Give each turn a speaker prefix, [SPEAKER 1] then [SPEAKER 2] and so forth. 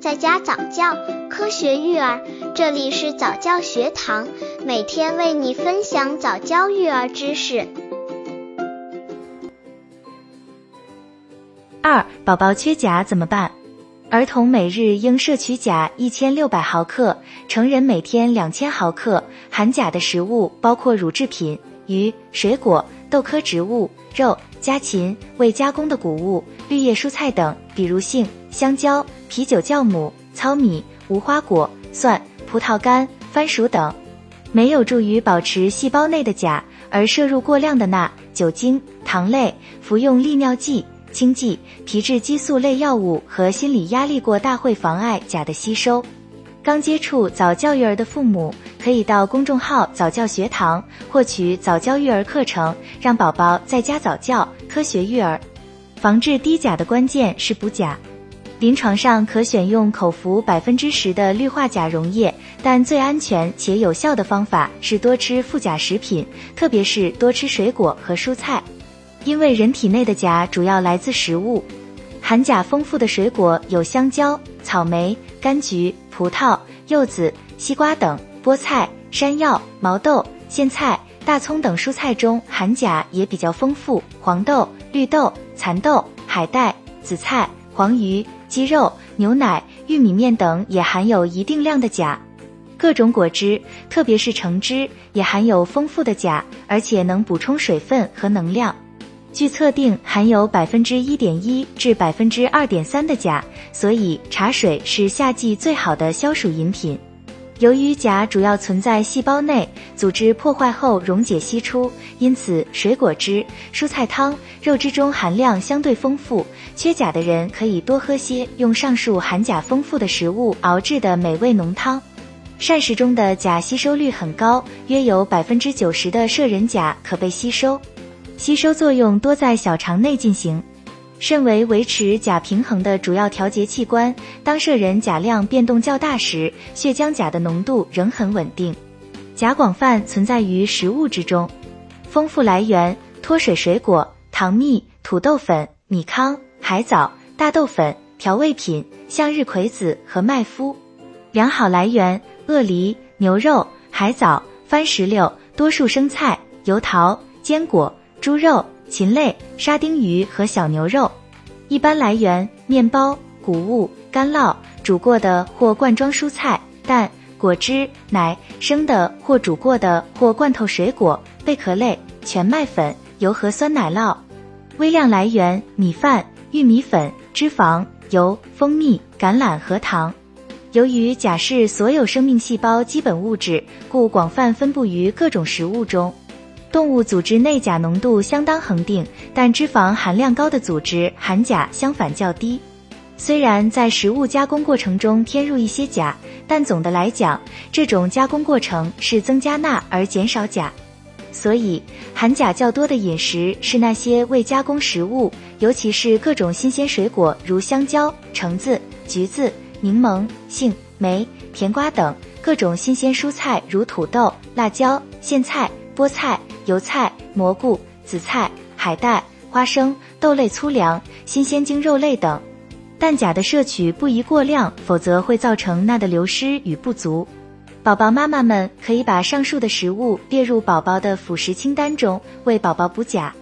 [SPEAKER 1] 在家早教，科学育儿，这里是早教学堂，每天为你分享早教育儿知识。
[SPEAKER 2] 二、宝宝缺钾怎么办？儿童每日应摄取钾一千六百毫克，成人每天两千毫克。含钾的食物包括乳制品、鱼、水果、豆科植物、肉、家禽、未加工的谷物、绿叶蔬菜等，比如杏、香蕉。啤酒酵母、糙米、无花果、蒜、葡萄干、番薯等，没有助于保持细胞内的钾，而摄入过量的钠、酒精、糖类、服用利尿剂、氢剂、皮质激素类药物和心理压力过大会妨碍钾的吸收。刚接触早教育儿的父母，可以到公众号早教学堂获取早教育儿课程，让宝宝在家早教，科学育儿。防治低钾的关键是补钾。临床上可选用口服百分之十的氯化钾溶液，但最安全且有效的方法是多吃富钾食品，特别是多吃水果和蔬菜，因为人体内的钾主要来自食物。含钾丰富的水果有香蕉、草莓、柑橘、葡萄、柚子、西瓜等；菠菜、山药、毛豆、苋菜、大葱等蔬菜中含钾也比较丰富。黄豆、绿豆、蚕豆、海带、紫菜、黄鱼。鸡肉、牛奶、玉米面等也含有一定量的钾，各种果汁，特别是橙汁，也含有丰富的钾，而且能补充水分和能量。据测定，含有百分之一点一至百分之二点三的钾，所以茶水是夏季最好的消暑饮品。由于钾主要存在细胞内，组织破坏后溶解析出，因此水果汁、蔬菜汤、肉汁中含量相对丰富。缺钾的人可以多喝些用上述含钾丰富的食物熬制的美味浓汤。膳食中的钾吸收率很高，约有百分之九十的摄人钾可被吸收，吸收作用多在小肠内进行。肾为维持钾平衡的主要调节器官，当摄人钾量变动较大时，血浆钾的浓度仍很稳定。钾广泛存在于食物之中，丰富来源脱水水果、糖蜜、土豆粉、米糠、海藻、大豆粉、调味品、向日葵籽和麦麸。良好来源鳄梨、牛肉、海藻、番石榴、多数生菜、油桃、坚果、猪肉。禽类、沙丁鱼和小牛肉，一般来源面包、谷物、干酪、煮过的或罐装蔬菜、蛋、果汁、奶、生的或煮过的或罐头水果、贝壳类、全麦粉、油和酸奶酪。微量来源米饭、玉米粉、脂肪、油、蜂蜜、橄榄和糖。由于钾是所有生命细胞基本物质，故广泛分布于各种食物中。动物组织内钾浓度相当恒定，但脂肪含量高的组织含钾相反较低。虽然在食物加工过程中添入一些钾，但总的来讲，这种加工过程是增加钠而减少钾。所以，含钾较多的饮食是那些未加工食物，尤其是各种新鲜水果，如香蕉、橙子、橘子、柠檬、杏、梅、甜瓜等；各种新鲜蔬菜，如土豆、辣椒、苋菜、菠菜。油菜、蘑菇、紫菜、海带、花生、豆类粗粮、新鲜精肉类等，但钾的摄取不宜过量，否则会造成钠的流失与不足。宝宝妈妈们可以把上述的食物列入宝宝的辅食清单中，为宝宝补钾。